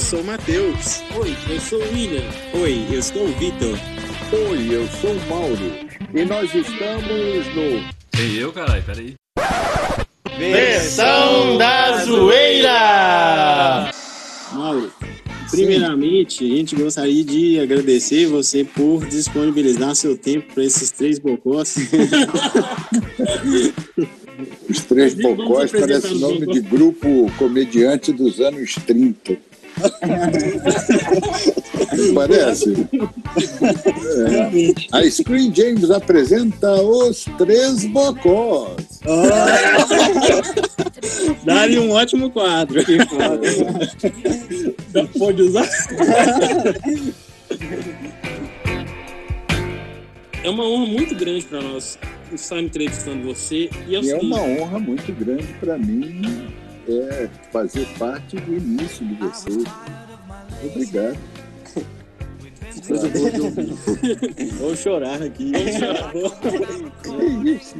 eu sou o Matheus. Oi, eu sou o William. Oi, eu sou o Vitor. Oi, eu sou o Mauro. E nós estamos no. Ei, eu, caralho, peraí. Versão da Zoeira! Mauro, primeiramente, a gente gostaria de agradecer você por disponibilizar seu tempo para esses três bocós. Os Três Bocós parece os nome de grupo comediante dos anos 30. Parece? É. A Screen James apresenta os Três Bocós. Dá-lhe um ótimo quadro. Pode usar? É uma honra muito grande para nós estar entrevistando você. E é E é uma honra muito grande para mim é, fazer parte do início de vocês. Obrigado. Coisa boa de ouvir. Vou chorar aqui. Que isso?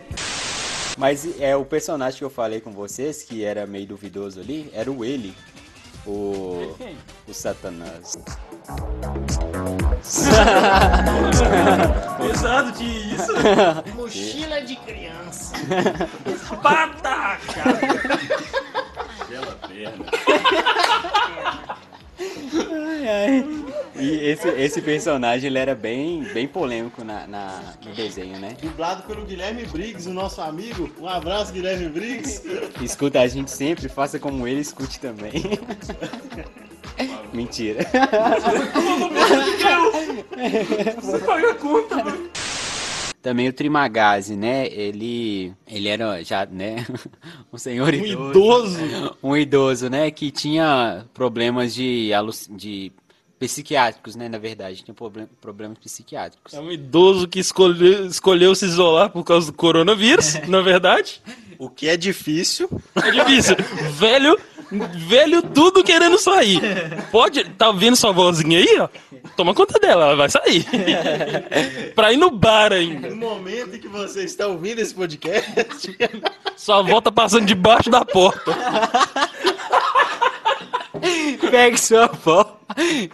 Mas é o personagem que eu falei com vocês, que era meio duvidoso ali, era o ele. O. O Satanás. pesado de isso. Mochila de criança. Pataca! Perna. Ai, ai. E esse, esse personagem ele era bem, bem polêmico na, na- no desenho, né? Dublado pelo Guilherme Briggs, o nosso amigo. Um abraço, Guilherme Briggs. Escuta a gente sempre, faça como ele, escute também. Mentira. Você paga a conta, mano. Também o Trimagazi, né? Ele, ele era já, né? Um senhor Um idoso. idoso. Um idoso, né? Que tinha problemas de, de psiquiátricos, né? Na verdade, tinha problem- problemas psiquiátricos. É um idoso que escolheu, escolheu se isolar por causa do coronavírus, na verdade. O que é difícil. É difícil. velho, velho tudo querendo sair. Pode, tá vendo sua vozinha aí, ó? Toma conta dela, ela vai sair. pra ir no bar ainda. No momento em que você está ouvindo esse podcast, Sua avó tá passando debaixo da porta. Pegue sua avó.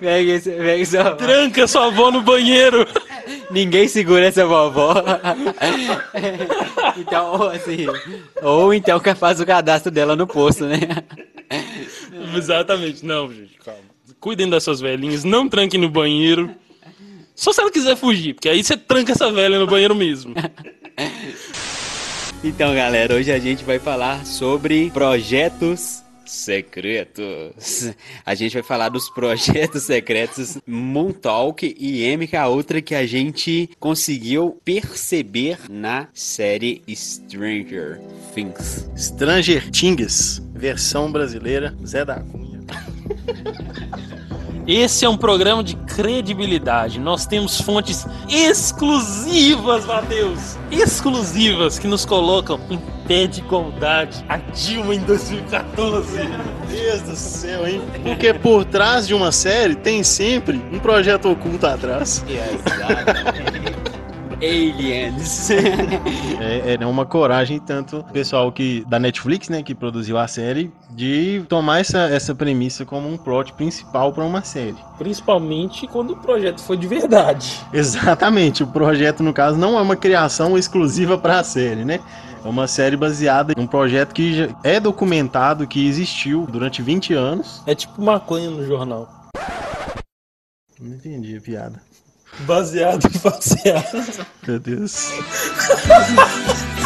Esse- pegue sua avó. Tranca sua avó no banheiro. Ninguém segura essa vovó. então, ou assim. Ou então que faz o cadastro dela no posto, né? Exatamente. Não, gente, calma. Cuidem das suas velhinhas, não tranquem no banheiro. Só se ela quiser fugir, porque aí você tranca essa velha no banheiro mesmo. Então, galera, hoje a gente vai falar sobre projetos secretos. A gente vai falar dos projetos secretos Montauk e MK Ultra que a gente conseguiu perceber na série Stranger Things. Stranger Things, versão brasileira, Zé da Cunha. Esse é um programa de credibilidade. Nós temos fontes exclusivas, Matheus. Exclusivas que nos colocam em pé de igualdade. A Dilma em 2014. Deus do céu, hein? Porque por trás de uma série tem sempre um projeto oculto atrás. Aliens. É, é uma coragem tanto o pessoal que da Netflix, né, que produziu a série, de tomar essa, essa premissa como um plot principal para uma série. Principalmente quando o projeto foi de verdade. Exatamente, o projeto no caso não é uma criação exclusiva para a série, né? É uma série baseada em um projeto que já é documentado, que existiu durante 20 anos. É tipo maconha no jornal. Não entendi a piada. Baseado em faseado. Meu Deus.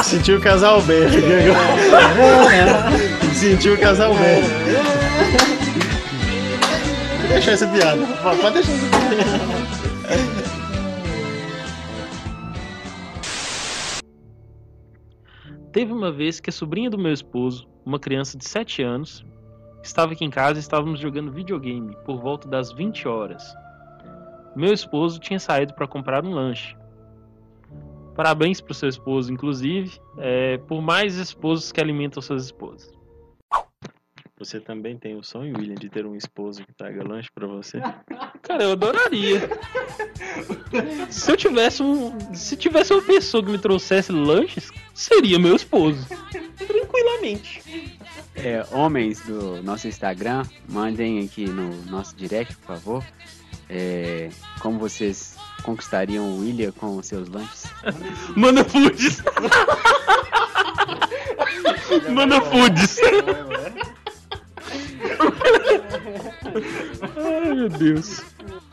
Sentiu o casal belga agora. Sentiu o casal belga. Vou deixar essa piada. Pode deixar essa piada. Teve uma vez que a sobrinha do meu esposo, uma criança de 7 anos, estava aqui em casa e estávamos jogando videogame por volta das 20 horas. Meu esposo tinha saído para comprar um lanche. Parabéns para o seu esposo, inclusive, é, por mais esposos que alimentam suas esposas. Você também tem o sonho, William, de ter um esposo que traga lanche pra você? Cara, eu adoraria. Se eu tivesse um, se tivesse uma pessoa que me trouxesse lanches, seria meu esposo. Tranquilamente. É, homens do nosso Instagram, mandem aqui no nosso direct, por favor. É, como vocês conquistariam o William com os seus lanches? Manda foods. Manda foods. Ai, meu Deus.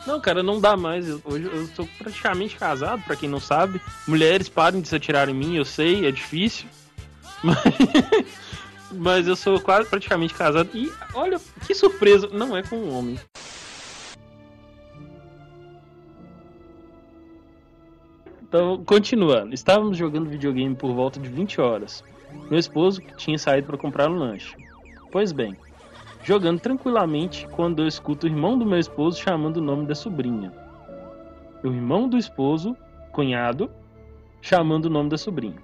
Não, cara, não dá mais. Eu- Hoje eu sou praticamente casado, pra quem não sabe. Mulheres parem de se atirar em mim, eu sei, é difícil. Mas, eu sou quase praticamente casado. E olha, que surpresa. Não é com um homem. Então, continuando. Estávamos jogando videogame por volta de 20 horas. Meu esposo tinha saído para comprar um lanche. Pois bem, jogando tranquilamente quando eu escuto o irmão do meu esposo chamando o nome da sobrinha. O irmão do esposo, cunhado, chamando o nome da sobrinha.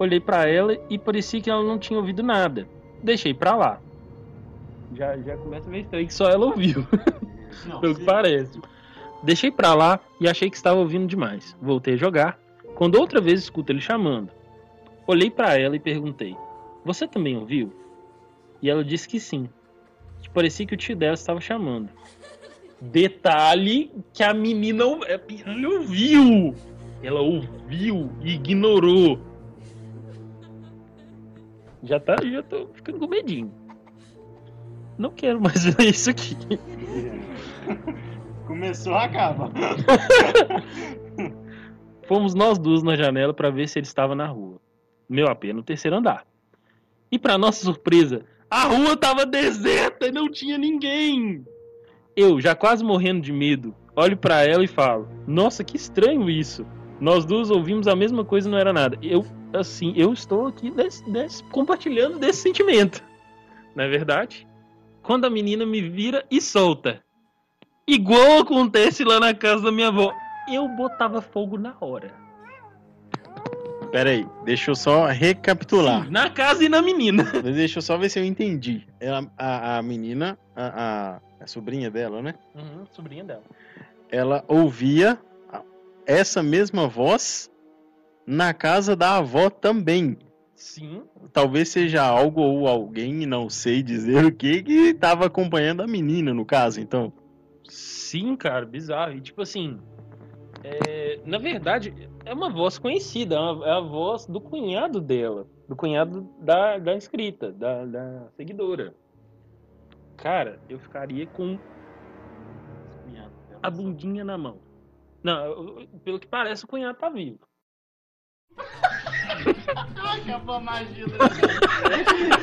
Olhei para ela e parecia que ela não tinha ouvido nada. Deixei pra lá. Já, já começa a ver estranho que só ela ouviu. Pelo que parece. Deixei pra lá e achei que estava ouvindo demais. Voltei a jogar. Quando outra vez escuto ele chamando. Olhei pra ela e perguntei: Você também ouviu? E ela disse que sim. Que parecia que o tio dela estava chamando. Detalhe que a menina ouviu. Ela ouviu e ignorou. Já tá, já tô ficando com medinho. Não quero mais ver isso aqui. Começou, acaba. Fomos nós duas na janela para ver se ele estava na rua. Meu AP no terceiro andar. E para nossa surpresa, a rua estava deserta e não tinha ninguém. Eu, já quase morrendo de medo, olho para ela e falo: Nossa, que estranho isso. Nós duas ouvimos a mesma coisa e não era nada. Eu, assim, eu estou aqui compartilhando desse sentimento. Não é verdade? Quando a menina me vira e solta. Igual acontece lá na casa da minha avó. Eu botava fogo na hora. Pera aí, deixa eu só recapitular. Na casa e na menina. Deixa eu só ver se eu entendi. Ela, a, a menina, a, a, a sobrinha dela, né? Uhum, sobrinha dela. Ela ouvia essa mesma voz na casa da avó também. Sim. Talvez seja algo ou alguém, não sei dizer o que, que estava acompanhando a menina, no caso, então. Sim, cara, bizarro. E tipo assim. é, na verdade, é uma voz conhecida, é, é a voz do cunhado dela. Do cunhado da, da inscrita, da, da seguidora. Cara, eu ficaria com a bundinha na mão. Não, pelo que parece, o cunhado tá vivo. Acabou a magia.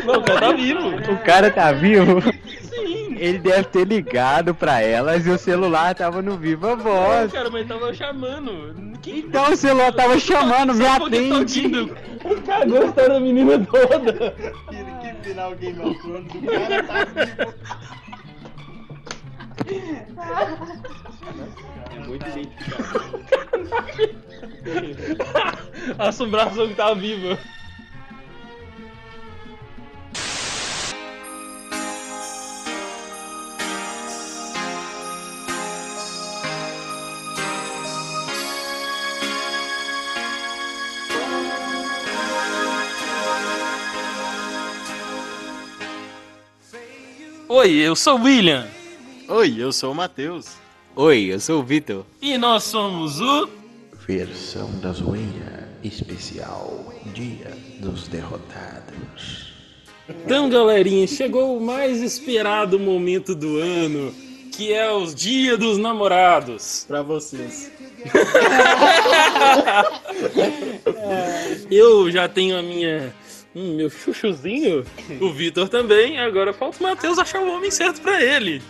Não, o cara tá vivo. O cara tá vivo? Sim. Ele deve ter ligado pra elas e o celular tava no Viva Não, Voz. cara, mas tava chamando. Que Então o celular tava chamando, me Só porque tá atende. ouvindo. Ele cagou a história da menina toda. Que final Game of Thrones, o cara tá vivo. Muito identificado. A assombração que tava viva. Oi, eu sou o William Oi, eu sou o Matheus. Oi, eu sou o Vitor. e nós somos o Versão da zoeira especial Dia dos Derrotados. Então, galerinha, chegou o mais esperado momento do ano, que é os Dia dos Namorados. Pra vocês. Eu já tenho a minha. Hum, meu chuchuzinho, o Vitor também. Agora falta o Matheus achar o homem certo pra ele.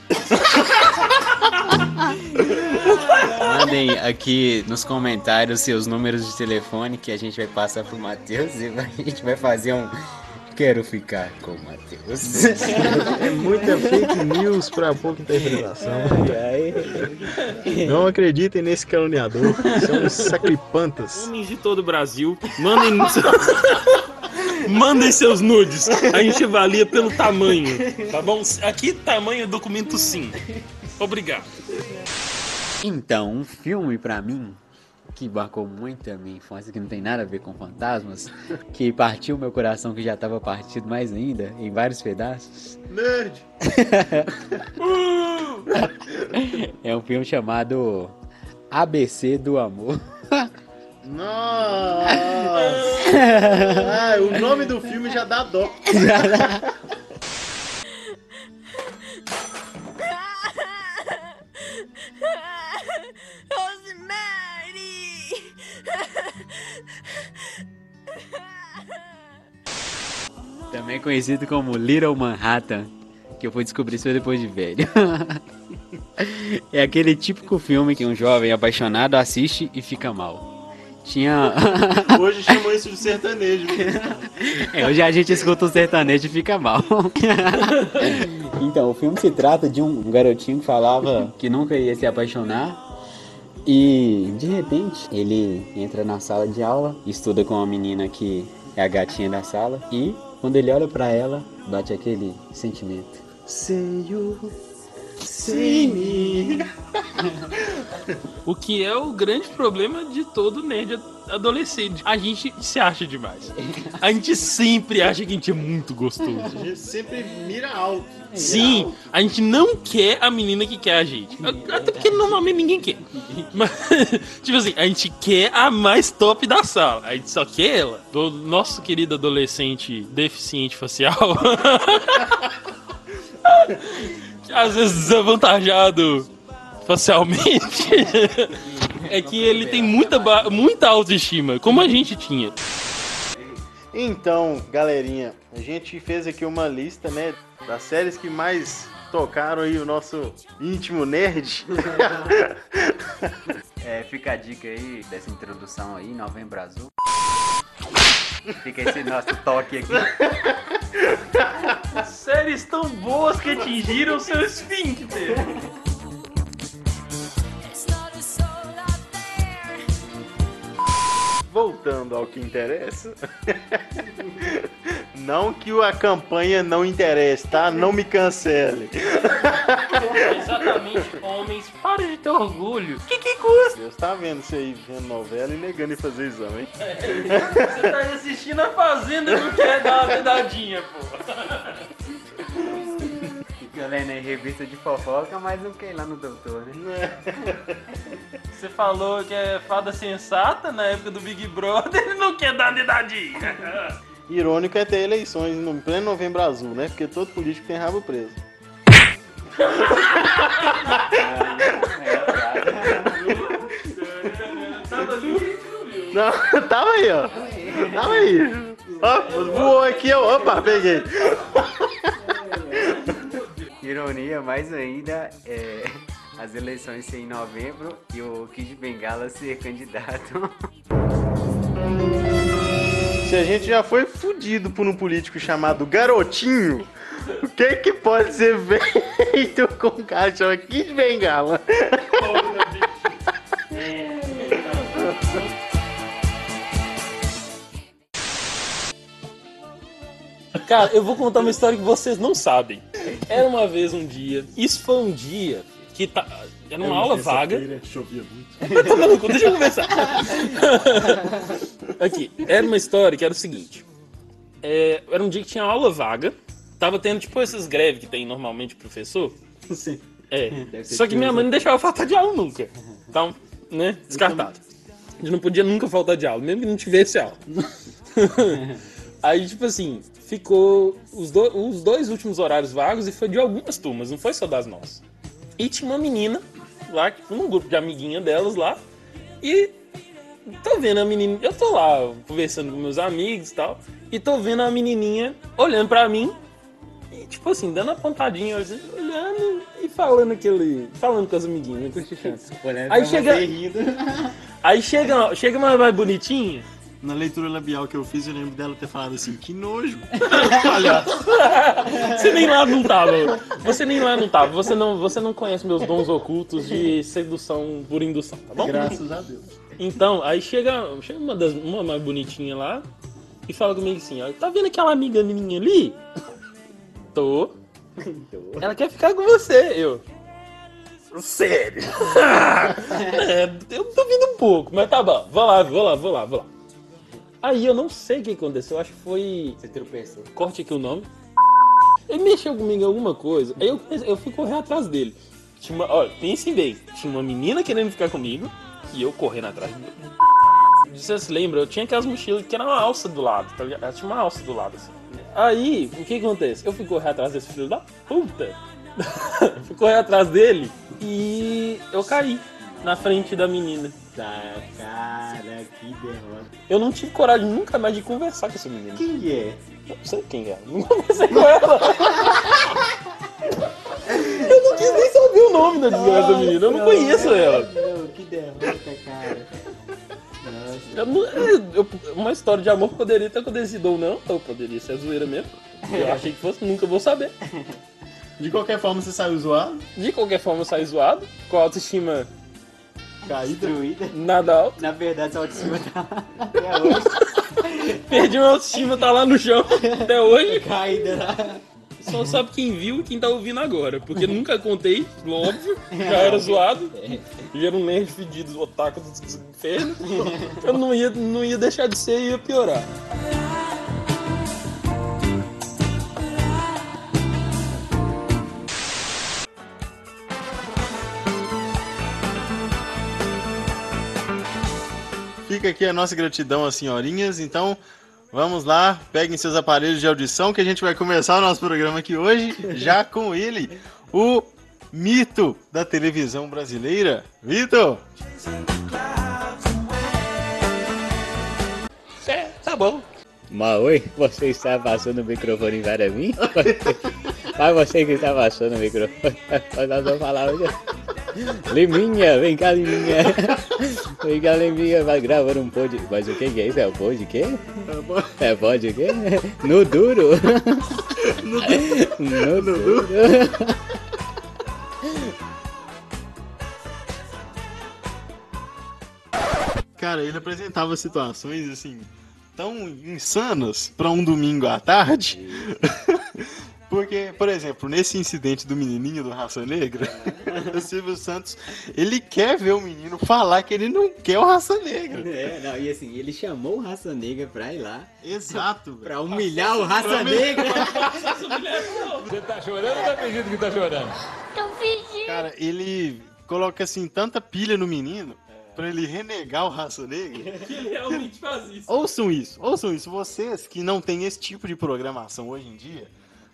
Mandem aqui nos comentários seus números de telefone que a gente vai passar pro Matheus e a gente vai fazer um. Quero ficar com o Matheus. É muita fake news pra pouca interpretação. Não acreditem nesse caluniador. São sacripantas. Homens de todo o Brasil, mandem. Mandem seus nudes. A gente avalia pelo tamanho, tá bom? Aqui, tamanho é documento sim. Obrigado. Então, um filme pra mim que marcou muito a minha infância, que não tem nada a ver com fantasmas, que partiu meu coração, que já estava partido mais ainda, em vários pedaços. Nerd! É um filme chamado ABC do Amor. Nossa! Ah, o nome do filme já dá dó. Também conhecido como Little Manhattan, que eu fui descobrir isso depois de velho. é aquele típico filme que um jovem apaixonado assiste e fica mal. Tinha. Hoje chamam isso de sertanejo. É, hoje a gente escuta o sertanejo e fica mal. então, o filme se trata de um garotinho que falava que nunca ia se apaixonar. E de repente ele entra na sala de aula, estuda com uma menina que é a gatinha da sala. E quando ele olha pra ela, bate aquele sentimento. You, me. O que é o grande problema de todo nerd adolescente. A gente se acha demais. A gente sempre acha que a gente é muito gostoso. A gente sempre mira alto. Sim, a gente não quer a menina que quer a gente. Até porque normalmente ninguém quer. Mas, tipo assim, a gente quer a mais top da sala. A gente só quer ela. Do nosso querido adolescente deficiente facial. às vezes desavantajado facialmente. É que ele tem muita, muita autoestima, como a gente tinha. Então, galerinha, a gente fez aqui uma lista, né, das séries que mais tocaram aí o nosso íntimo nerd. É, fica a dica aí dessa introdução aí, Novembro Azul. Fica esse nosso toque aqui. Séries tão boas que atingiram seu esfíncter. Voltando ao que interessa. Não que a campanha não interesse, tá? Não me cancele. Exatamente, homens, para de ter orgulho. Que que custa? Deus tá vendo você aí vendo novela e negando em fazer exame, hein? Você tá assistindo a Fazenda e não quer dar uma vedadinha, pô. Fica lendo aí revista de fofoca, mas não quer ir lá no doutor, né? Você falou que é fada sensata na época do Big Brother e não quer dar dedadinha. Irônico é ter eleições no pleno novembro azul, né? Porque todo político tem rabo preso. Não, tava aí, ó. Tava aí. Ó, voou aqui, ó. Opa, peguei. Ironia mais ainda é as eleições ser em novembro e o Kid Bengala ser candidato. Se a gente já foi fudido por um político chamado Garotinho, o que que pode ser feito com um cara chamado Kid Bengala? Cara, eu vou contar uma história que vocês não sabem. Era uma vez um dia, isso foi um dia que tá. Era uma aula vaga. Chovia muito. Tá maluco, deixa eu conversar. Aqui, era uma história que era o seguinte: é, era um dia que tinha aula vaga, tava tendo tipo essas greves que tem normalmente o professor. Sim. É. Só que minha mãe não deixava faltar de aula nunca. Então, né, descartado. A gente não podia nunca faltar de aula, mesmo que não tivesse aula. Aí, tipo assim, ficou os, do- os dois últimos horários vagos e foi de algumas turmas, não foi só das nossas. E tinha uma menina lá, tipo, num grupo de amiguinha delas lá, e tô vendo a menina. Eu tô lá conversando com meus amigos e tal, e tô vendo a menininha olhando pra mim, e tipo assim, dando uma pontadinha, assim, olhando e falando aquele. falando com as amiguinhas, cochichando. Aí chega. Aí chega, chega uma mais bonitinha. Na leitura labial que eu fiz, eu lembro dela ter falado assim, que nojo. Você nem lá não tava. Você nem lá não tava. Você não, você não conhece meus dons ocultos de sedução por indução, tá bom? Graças a Deus. Então, aí chega, chega uma, das, uma mais bonitinha lá e fala comigo assim, ó, tá vendo aquela amiga minha ali? Tô. Ela quer ficar com você, eu. Sério? é, eu duvido um pouco, mas tá bom. Vou lá, vou lá, vou lá, vou lá. Aí eu não sei o que aconteceu, acho que foi. Você tropeçou. Corte aqui o nome. Ele mexeu comigo em alguma coisa. Aí eu, eu fui correr atrás dele. Tinha uma, olha, pensem bem. Tinha uma menina querendo ficar comigo e eu correndo atrás dele. Você se lembra? Eu tinha aquelas mochilas que era uma alça do lado, tá ligado? Tinha uma alça do lado, assim. Aí, o que acontece? Eu fui correr atrás desse filho da puta. fui correr atrás dele e eu caí na frente da menina. Tá, cara, que derrota. Eu não tive coragem nunca mais de conversar com essa menina. Quem é? Eu não sei quem é. Não conversei com ela. Eu não quis nem saber o nome da desgraça da menina. Eu não conheço ela. Não, que derrota, cara. Nossa. Eu não- eu- uma história de amor poderia ter acontecido ou não, ou poderia ser zoeira mesmo. Eu achei que fosse, nunca vou saber. De qualquer forma, você saiu zoado, De qualquer forma, eu saí zoado, com a autoestima caída. Destruída. nada. Na verdade, sua autoestima tá até hoje Perdi minha autoestima, tá lá no chão até hoje. caída lá. Só sabe quem viu e quem tá ouvindo agora. Porque nunca contei, óbvio. Já era zoado. Já era um nerd fedido, otaku do inferno. Eu não ia, não ia deixar de ser e ia piorar. Fica aqui a nossa gratidão às senhorinhas. Então, vamos lá, peguem seus aparelhos de audição que a gente vai começar o nosso programa aqui hoje, já com ele, o mito da televisão brasileira, Vitor. É, tá bom. Mas oi, você está passando o microfone para mim? Mas você que está passando o microfone. Nós vamos falar hoje. Liminha, vem cá, Liminha. Vem cá, Liminha, vai gravar um pod. Mas o que que é isso? É o pod quê? É pod o quê? No duro. No duro. Cara, ele apresentava situações assim tão insanas para um domingo à tarde. Porque, por exemplo, nesse incidente do menininho do Raça Negra, o Silvio Santos, ele quer ver o menino falar que ele não quer o Raça Negra. É, não, e assim, ele chamou o Raça Negra pra ir lá, Exato, velho. pra humilhar o Raça Negra. Você tá chorando ou tá fingindo que tá chorando? Cara, ele coloca assim tanta pilha no menino pra ele renegar o Raça Negra. Que ele realmente faz isso. Ouçam isso, ouçam isso. Vocês que não têm esse tipo de programação hoje em dia,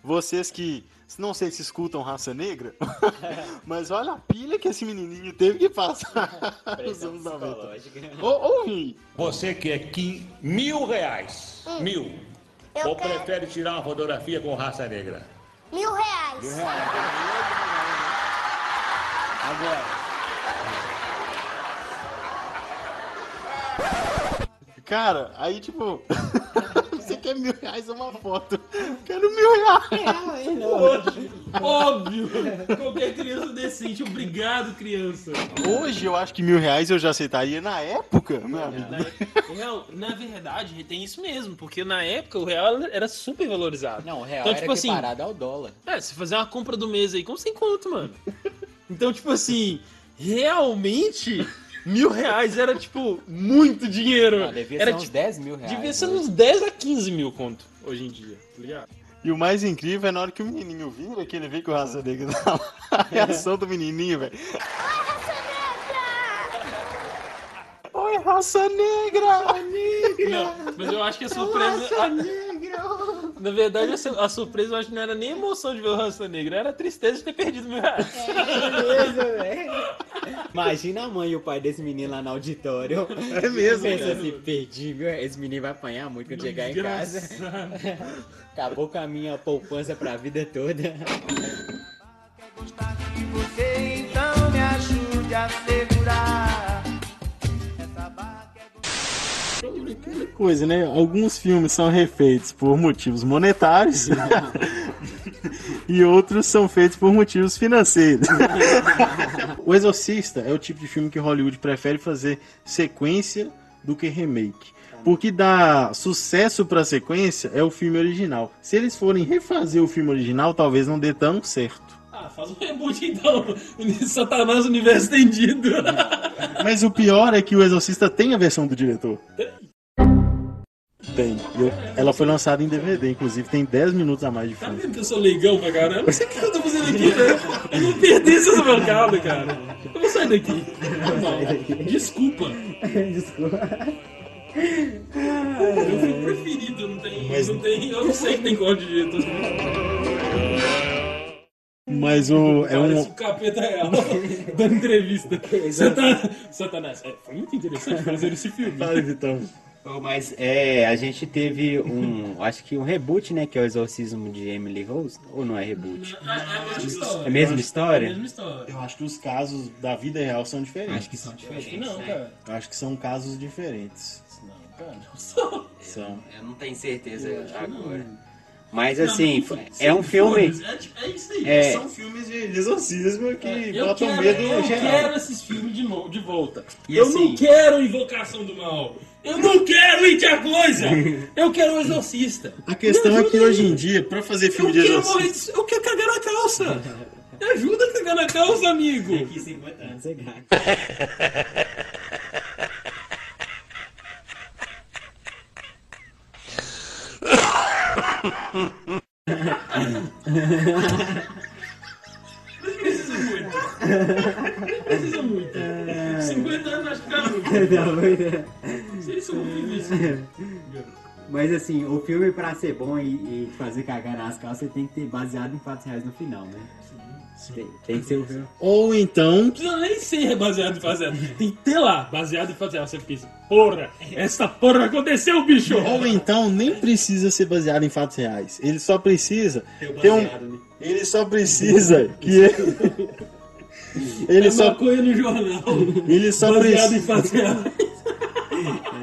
vocês que não sei se escutam Raça Negra, mas olha a pilha que esse menininho teve que passar nos anos 90. Ou. Você quer que mil reais? Mil. Eu Ou quero prefere tirar uma fotografia com raça negra? mil reais. Cara, aí tipo, quer mil reais é uma foto. Quero mil reais. Óbvio. Qualquer criança decente. Obrigado, criança. Hoje eu acho que mil reais eu já aceitaria na época, meu amigo. Real, na verdade, tem isso mesmo. Porque na época o real era super valorizado. Não, o real Então, era tipo assim, ao dólar. É, se fazer uma compra do mês aí, como sem conto, mano? Então, tipo assim, realmente, mil reais era, tipo, muito dinheiro. Não, devia era, ser uns tipo, 10 mil reais. devia ser hoje. uns 10 a 15 mil conto hoje em dia, tá ligado? E o mais incrível é na hora que o menininho vira, que ele vê que o Raça Negra tá lá. A reação do menininho, velho. Oi, Raça Negra! Não, mas eu acho que a surpresa. Na verdade, a, su- a surpresa eu acho que não era nem emoção de ver o Raça Negra, era a tristeza de ter perdido mil reais. Beleza, velho. Imagina a mãe e o pai desse menino lá no auditório. É mesmo, Pensa assim, perdi, meu, esse menino vai apanhar muito quando chegar em casa. Acabou com a minha poupança pra vida toda. então me ajude a segurar. Coisa, né? Alguns filmes são refeitos por motivos monetários e outros são feitos por motivos financeiros. o Exorcista é o tipo de filme que Hollywood prefere fazer sequência do que remake. Porque dá sucesso pra sequência é o filme original. Se eles forem refazer o filme original, talvez não dê tão certo. Ah, faz um reboot então. Satanás Universo Estendido. Mas o pior é que o Exorcista tem a versão do diretor. Tem. E eu- ela foi lançada em DVD, inclusive tem 10 minutos a mais de Tá filme. vendo que eu sou leigão pra caramba? Você o que eu tô fazendo aqui, né? Eu não a essa bancada, cara. Eu vou sair daqui. Não, desculpa. Desculpa. Meu filme preferido, não tem, não tem. Eu não sei que tem código de diretor. Mas o. É Parece um. o capeta real dando entrevista. Satan- Satanás. É, foi muito interessante fazer esse filme. Fala, Vitão. Mas é, a gente teve um, acho que um reboot, né, que é o Exorcismo de Emily Rose, ou não é reboot? É a mesma história. É a mesma história? É a mesma história. Eu acho que os casos da vida real são diferentes. Acho que são diferentes, Acho que não, né? cara. Eu acho que são casos diferentes. Não, cara, não sou. São. Eu não tenho certeza que não. Mas Não, assim, mas é um filme. É, é isso aí. É. São filmes de exorcismo que Eu botam quero, medo eu geral. quero esses filmes de, no- de volta. E eu assim- não quero Invocação do Mal. Eu não quero It a Coisa. Eu quero o Exorcista. A questão é que hoje em dia, pra fazer Eu filme de quero, morrer exorcismo. de- eu quero cagar na calça. Me ajuda a cagar na calça, amigo. Daqui 50 anos você ganha. Precisa muito. Precisa muito. 50 anos acho que dá muito. Mas assim, o filme pra ser bom e, e fazer cagar nas calças, você tem que ter baseado em fatos reais no final, né? Tem, tem que ser o filme. Ou então. Não nem ser baseado em fazer. Tem que ter lá, baseado em fazer. Você pensa, porra, essa porra aconteceu, bicho. Ou então nem precisa ser baseado em fatos reais. Ele só precisa ter um. né? Ele só precisa que ele. Ele É só. maconha no jornal. Ele só baseado em precisa. fatos reais.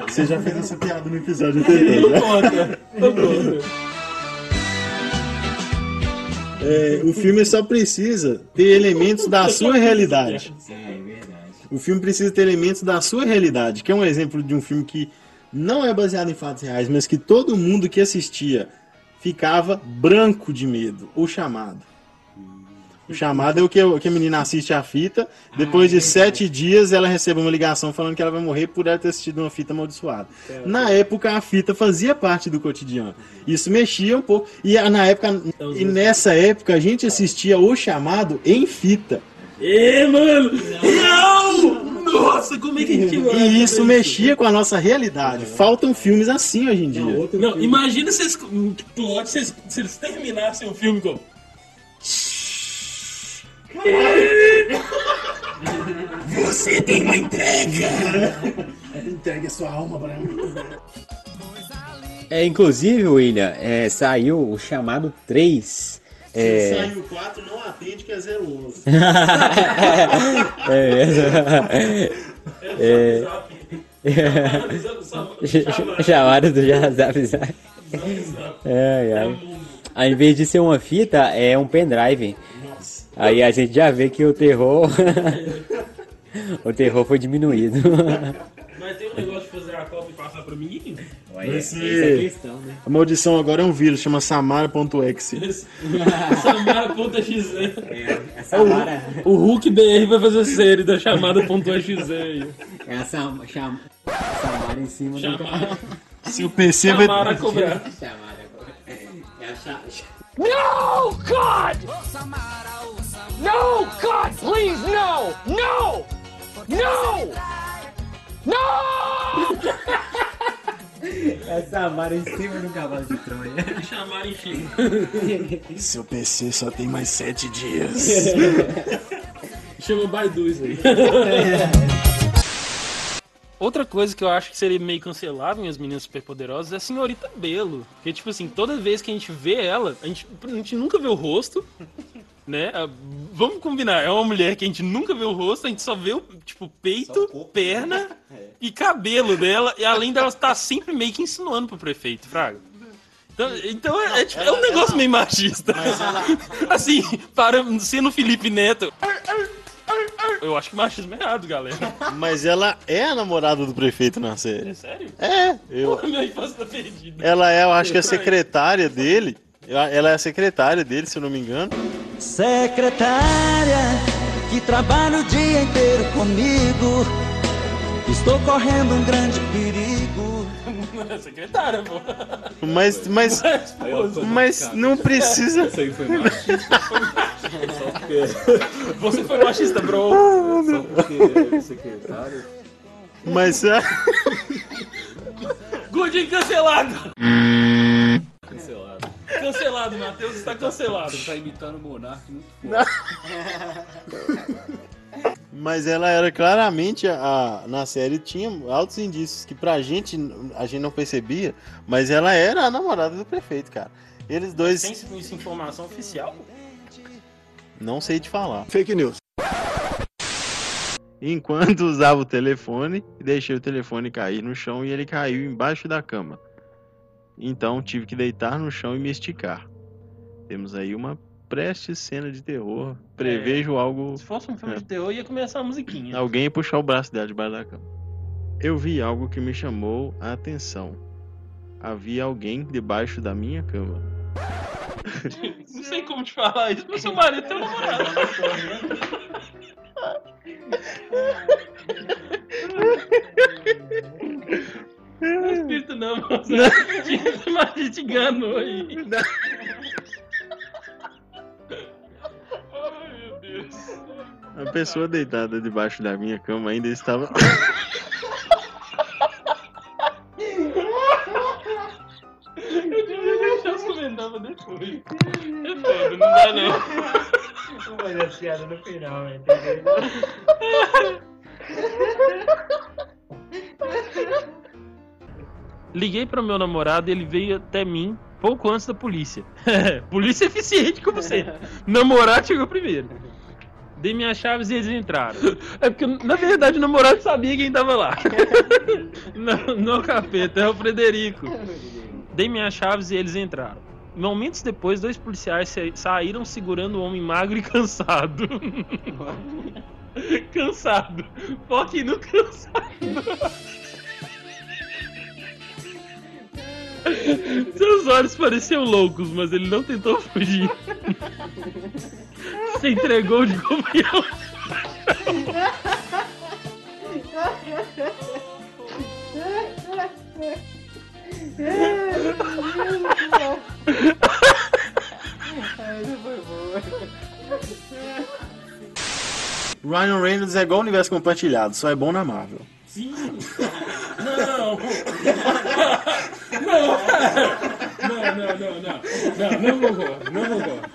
Você já fez essa piada no episódio anterior, Não né? conta. Não conta. É, o filme só precisa ter elementos da sua realidade. É. O filme precisa ter elementos da sua realidade, que é um exemplo de um filme que não é baseado em fatos reais, mas que todo mundo que assistia ficava branco de medo. O chamado. O chamado é o que, o que a menina assiste a fita, depois de sete dias ela recebe uma ligação falando que ela vai morrer por ela ter assistido uma fita amaldiçoada. Na época a fita fazia parte do cotidiano. Isso mexia um pouco. E a- na época, e nessa época a gente assistia o chamado em fita. Ê, mano! Não! Nossa, como é que a gente vai E isso mexia com a nossa realidade. Faltam filmes assim hoje em dia. Não, imagina se eles, plot, se eles, se eles terminassem o filme com. Você tem uma entrega! Entregue a sua alma pra mim. É, inclusive, William, é, saiu o chamado 3. Se É, sair o 4, não atende que é 011. é, é, é, chamado do Zap Zap. Ai, ai. Ao invés de ser uma fita, é um pendrive. Aí a gente já vê que o terror. o terror foi diminuído. Mas tem um negócio de fazer a cópia e passar pro menino? Esse- A maldição agora é um vírus, chama Samara.exe. Samara.exe. É, Samara. O, o Hulk BR vai fazer série da chamada.exe aí. É a Sam, cham, Samara em cima do Chamara. Se o PC vai. Samara cobrar. Samara. É a No, God! No, God, please, no! No! No! No! é a Samara em cima do cavalo de Troia. Chamar enfim. Seu PC só tem mais 7 dias. Chama Baidu isso aí. Outra coisa que eu acho que seria meio cancelável em As Meninas Superpoderosas é a Senhorita Belo. Porque, tipo assim, toda vez que a gente vê ela, a gente, a gente nunca vê o rosto, né? Ah, Vamos combinar, é uma mulher que a gente nunca vê o rosto, a gente só vê o, tipo, peito, perna e cabelo dela, e além dela estar sempre meio que insinuando pro prefeito, Fraga. Então, então é, é, tipo, é um negócio meio machista. Assim, para sendo Felipe Neto. Eu acho que machismo é errado, galera. Mas ela é a namorada do prefeito na série. É sério? É, eu, Porra, minha infância tá perdida. ela é, eu acho que a secretária dele. Ela é a secretária dele, se eu não me engano. Secretária, que trabalha o dia inteiro comigo. Estou correndo um grande perigo. Secretária, pô. Mas, mas, mas não precisa. Isso aí foi machista. Só porque. Você foi machista, bro. Só porque é secretário. Mas é. Gordinho cancelado. Cancelado. Cancelado, Matheus está cancelado. Você tá imitando o Monark muito forte. Mas ela era claramente a, na série tinha altos indícios que pra gente a gente não percebia, mas ela era a namorada do prefeito, cara. Eles dois Tem isso informação oficial? não sei te falar. Fake news. Enquanto usava o telefone, deixei o telefone cair no chão e ele caiu embaixo da cama. Então tive que deitar no chão e me esticar. Temos aí uma preste cena de terror. Prevejo algo. Se fosse um filme É. de terror, ia começar a musiquinha. Alguém ia puxar o braço dela debaixo da cama. Eu vi algo que me chamou a atenção. Havia alguém debaixo da minha cama. Não sei como te falar isso, mas seu marido tem um namorado. não, moça. Mas a gente enganou aí. Ai, meu Deus. A pessoa deitada debaixo da minha cama ainda estava. Eu devia deixar os comentários depois. É foda, não dá não. Não vai dar piada no final, velho. Liguei para meu namorado e ele veio até mim pouco antes da polícia. polícia eficiente como sempre. namorado chegou primeiro. Dei minhas chaves e eles entraram. É porque, na verdade, o namorado sabia quem tava lá. não, não capeta, é o Frederico. Dei minhas chaves e eles entraram. Momentos depois, dois policiais sa- saíram segurando um homem magro e cansado. cansado. Foque no cansado. Seus olhos pareciam loucos, mas ele não tentou fugir. Se entregou de comunhão. Ryan Reynolds é igual o universo compartilhado, só é bom na Marvel. Sim. Não. Não. Não, não, não, não. Não, não concordo, não concordo.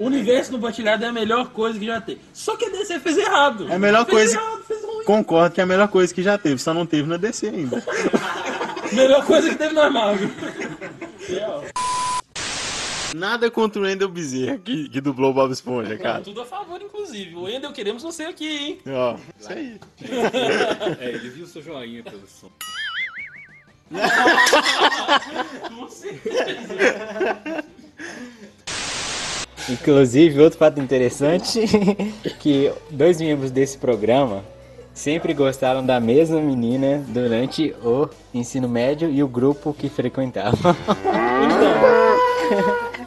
O universo compartilhado é a melhor coisa que já tem. Só que a DC fez errado. É a melhor fez coisa. Errado, fez ruim. Concordo que é a melhor coisa que já teve, só não teve na DC ainda. Melhor coisa que teve na Marvel. Nada contra o Wendell Bezerra, que, que dublou o Bob Esponja, cara. Tudo a favor, inclusive. O Endel, queremos você aqui, hein? Ó, isso aí. É, ele viu seu joinha pelo som. Com certeza. Inclusive, outro fato interessante, que dois membros desse programa sempre gostaram da mesma menina durante o ensino médio e o grupo que frequentavam.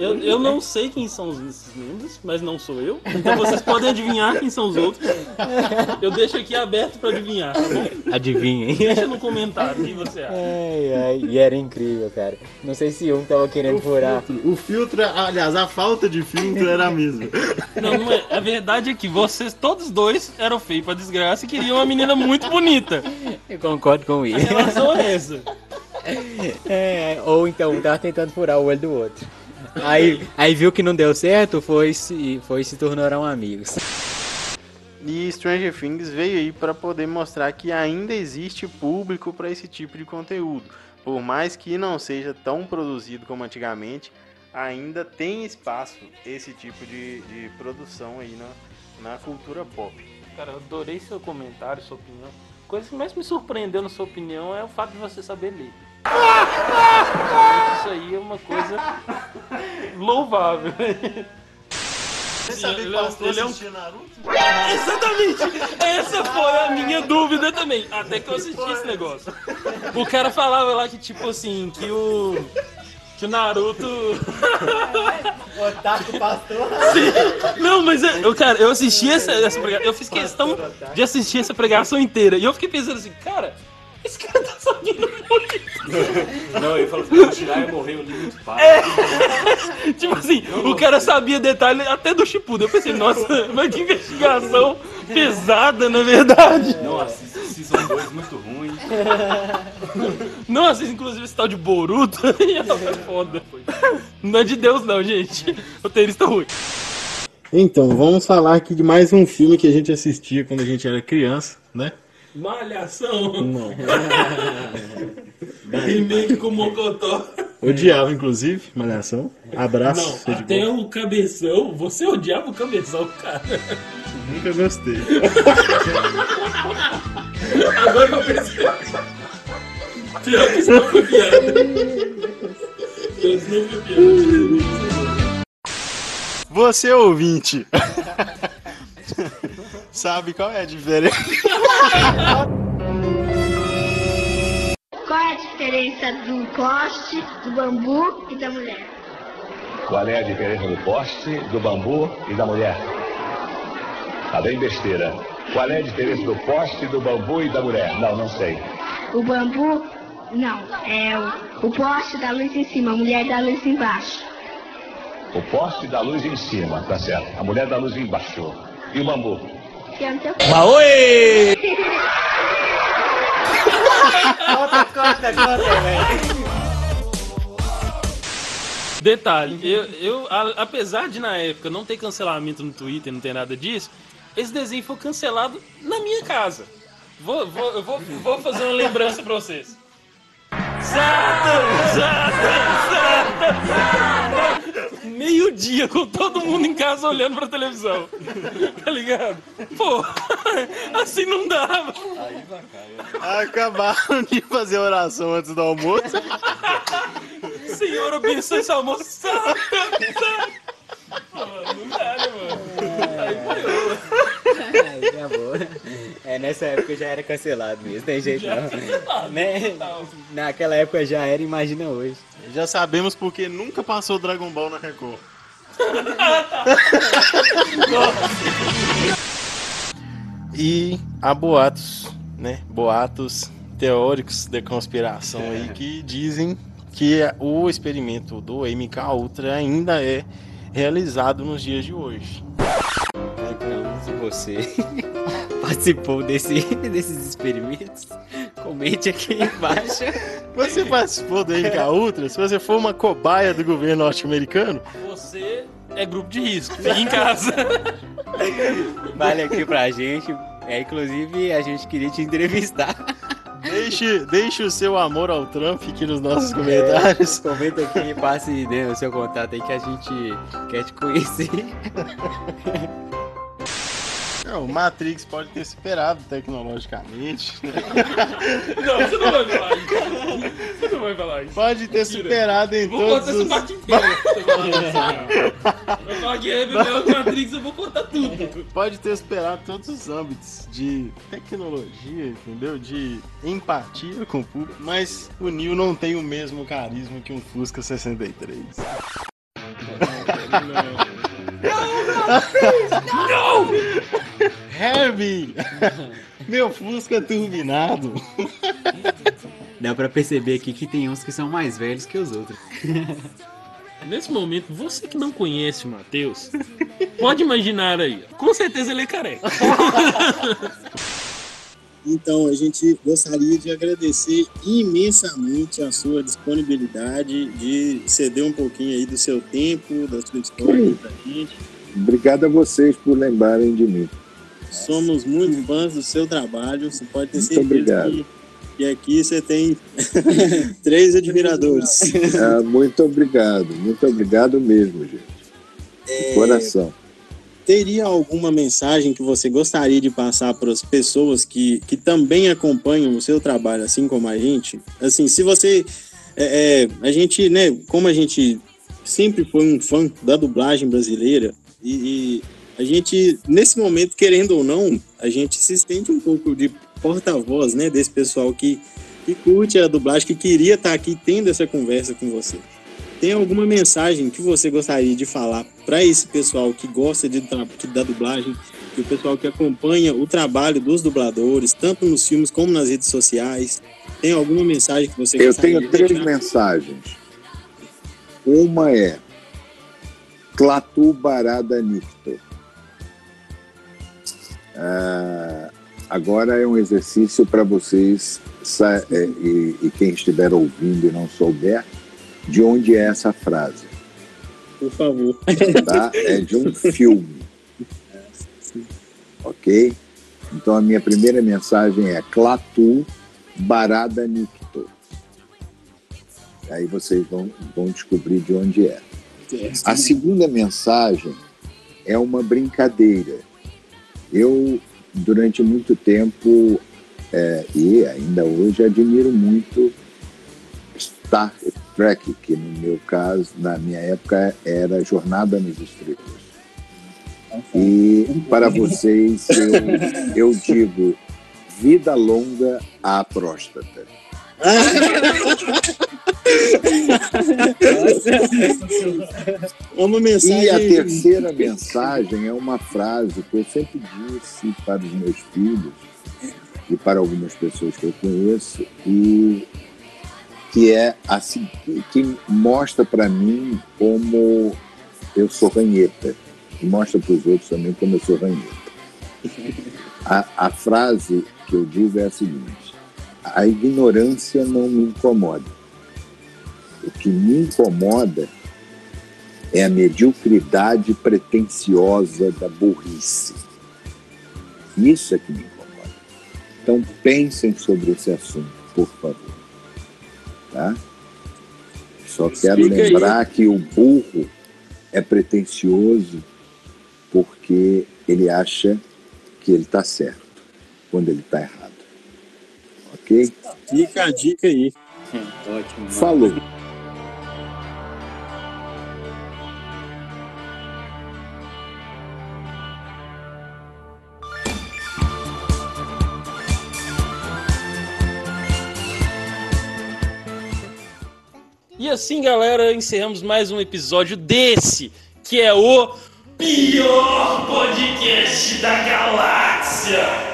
Eu, eu não sei quem são os- esses membros, mas não sou eu. Então vocês podem adivinhar quem são os outros. Eu deixo aqui aberto pra adivinhar, tá bom? Adivinhem. Deixa no comentário o que você acha. Ai, ai, e era incrível, cara. Não sei se um tava querendo furar. O filtro, aliás, a falta de filtro era a mesma. Não, não é. A verdade é que vocês, todos dois, eram feios pra desgraça e queriam uma menina muito bonita. Eu concordo com A isso. relação é essa. É, ou então um tava tentando furar o olho do outro. Aí, aí viu que não deu certo, foi se, foi se tornaram amigos. E Stranger Things veio aí para poder mostrar que ainda existe público para esse tipo de conteúdo. Por mais que não seja tão produzido como antigamente, ainda tem espaço esse tipo de, de produção aí na, na cultura pop. Cara, eu adorei seu comentário, sua opinião. A coisa que mais me surpreendeu na sua opinião é o fato de você saber ler. Isso aí é uma coisa louvável. Você sabia que Ele é Pastor ele é um- Naruto? Exatamente! Essa foi a minha dúvida também, até que eu assisti esse negócio. O cara falava lá que, tipo assim, que o. que o Naruto. Otaku pastor. Não, mas eu, eu, cara, eu assisti essa, essa pregação. Eu fiz questão de assistir essa pregação inteira. E eu fiquei pensando assim, cara, esse cara tá sabendo muito. Não, ele falou assim: o Shirai morreu ali muito fácil. É. tipo assim, o cara sabia detalhe até do Shippuden. Eu pensei, nossa, mas que investigação pesada, na verdade. Nossa, Season 2 muito ruim. Nossa, inclusive esse tal de Boruto é foda. Não é de Deus não, gente. Roteirista ruim. Então, vamos falar aqui de mais um filme que a gente assistia quando a gente era criança, né? Malhação. Não. Remake com Mocotó. Odiava, inclusive, Malhação. Abraço. Não, até o Cabeção. Você odiava o Cabeção, cara. Nunca gostei. Agora que eu percebi. Pior que isso não foi piada. Isso não foi piada. Você ouvinte. Sabe qual é a diferença? Qual é a diferença do poste, do bambu e da mulher? Qual é a diferença do poste, do bambu e da mulher? Tá bem besteira. Qual é a diferença do poste, do bambu e da mulher? Não, não sei. O bambu, não, é o, o poste da luz em cima, a mulher da luz embaixo. O poste da luz em cima, tá certo. A mulher da luz embaixo. E o bambu? Conta, velho. Detalhe, eu, eu a- apesar de na época não ter cancelamento no Twitter, não ter nada disso, esse desenho foi cancelado na minha casa. Vou, vou, eu vou, vou fazer uma lembrança pra vocês. Satan! Satan! Satan! Meio-dia com todo mundo em casa olhando pra televisão. Tá ligado? Pô, assim não dava. Acabaram de fazer oração antes do almoço. Senhor, abençoe esse almoço. Pô, não dá, né, mano? Aí ferrou. Aí acabou. É, nessa época já era cancelado mesmo, tem jeito Já não. cancelado, Né? Naquela época já era, imagina hoje. Já sabemos porque nunca passou Dragon Ball na Record. E há boatos, né? Boatos teóricos de conspiração aí que dizem que o experimento do MK Ultra ainda é realizado nos dias de hoje. Você participou desse, desses experimentos, comente aqui embaixo. Você participou do MK Ultra? Se você for uma cobaia do governo norte-americano, Você é grupo de risco, fica em casa. Vale aqui pra gente. É, inclusive, a gente queria te entrevistar. deixe, deixe o seu amor ao Trump aqui nos nossos comentários. Comenta aqui, passe o seu contato aí que a gente quer te conhecer. Não, o Matrix pode ter superado tecnologicamente. né? Não, você não vai falar isso. Você não vai falar isso. Pode ter superado em Vou todos contar essa os... parte inteira. Eu falo que é Rebel Matrix, eu vou contar tudo. Pode ter superado todos os âmbitos de tecnologia, entendeu? De empatia com o público. Mas o Neo não tem o mesmo carisma que um Fusca 63. Não! Herbie! Meu Fusca turbinado. Dá pra perceber aqui que tem uns que são mais velhos que os outros. Nesse momento, você que não conhece o Matheus, pode imaginar aí. Com certeza ele é careca. Então, a gente gostaria de agradecer imensamente a sua disponibilidade de ceder um pouquinho aí do seu tempo, da sua história pra gente. Obrigado a vocês por lembrarem de mim. Somos muito fãs do seu trabalho, você pode ter Muito certeza obrigado. que, que aqui você tem três admiradores. Ah, muito obrigado, muito obrigado mesmo, gente. É, coração. Teria alguma mensagem que você gostaria de passar para as pessoas que, que também acompanham o seu trabalho, assim como a gente? Assim, se você. é, é, a gente, né, como a gente sempre foi um fã da dublagem brasileira, e, e a gente, nesse momento, querendo ou não, a gente se estende um pouco de porta-voz, né, desse pessoal que, que curte a dublagem, que queria estar aqui tendo essa conversa com você. tem alguma mensagem que você gostaria de falar para esse pessoal que gosta de, da dublagem, que o pessoal que acompanha o trabalho dos dubladores, tanto nos filmes como nas redes sociais? Tem alguma mensagem que você Eu tenho três deixar? mensagens. Uma é Clatu Barada Nicto. Ah, agora é um exercício para vocês é, e, e quem estiver ouvindo e não souber de onde é essa frase. Por favor. Tá? É de um filme. Ok? Então a minha primeira mensagem é Clatu Barada Nicto. Aí vocês vão, vão descobrir de onde é. A segunda mensagem é uma brincadeira. Eu, durante muito tempo, é, e ainda hoje, admiro muito Star Trek, que no meu caso, na minha época, era Jornada nos Estrelas. E para vocês, eu, eu digo vida longa à próstata. Uma mensagem. E a terceira mensagem é uma frase que eu sempre disse para os meus filhos e para algumas pessoas que eu conheço e que é assim que mostra para mim como eu sou ranheta e mostra para os outros também como eu sou ranheta. A, a frase que eu digo é a seguinte: a ignorância não me incomoda. O que me incomoda é a mediocridade pretensiosa da burrice. Isso é que me incomoda. Então pensem sobre esse assunto, por favor. Tá? Só quero Explica aí. lembrar que o burro é pretensioso porque ele acha que ele está certo quando ele está errado. Ok? Fica a dica aí. Ótimo. Falou. assim, galera, encerramos mais um episódio desse, que é o pior podcast da galáxia.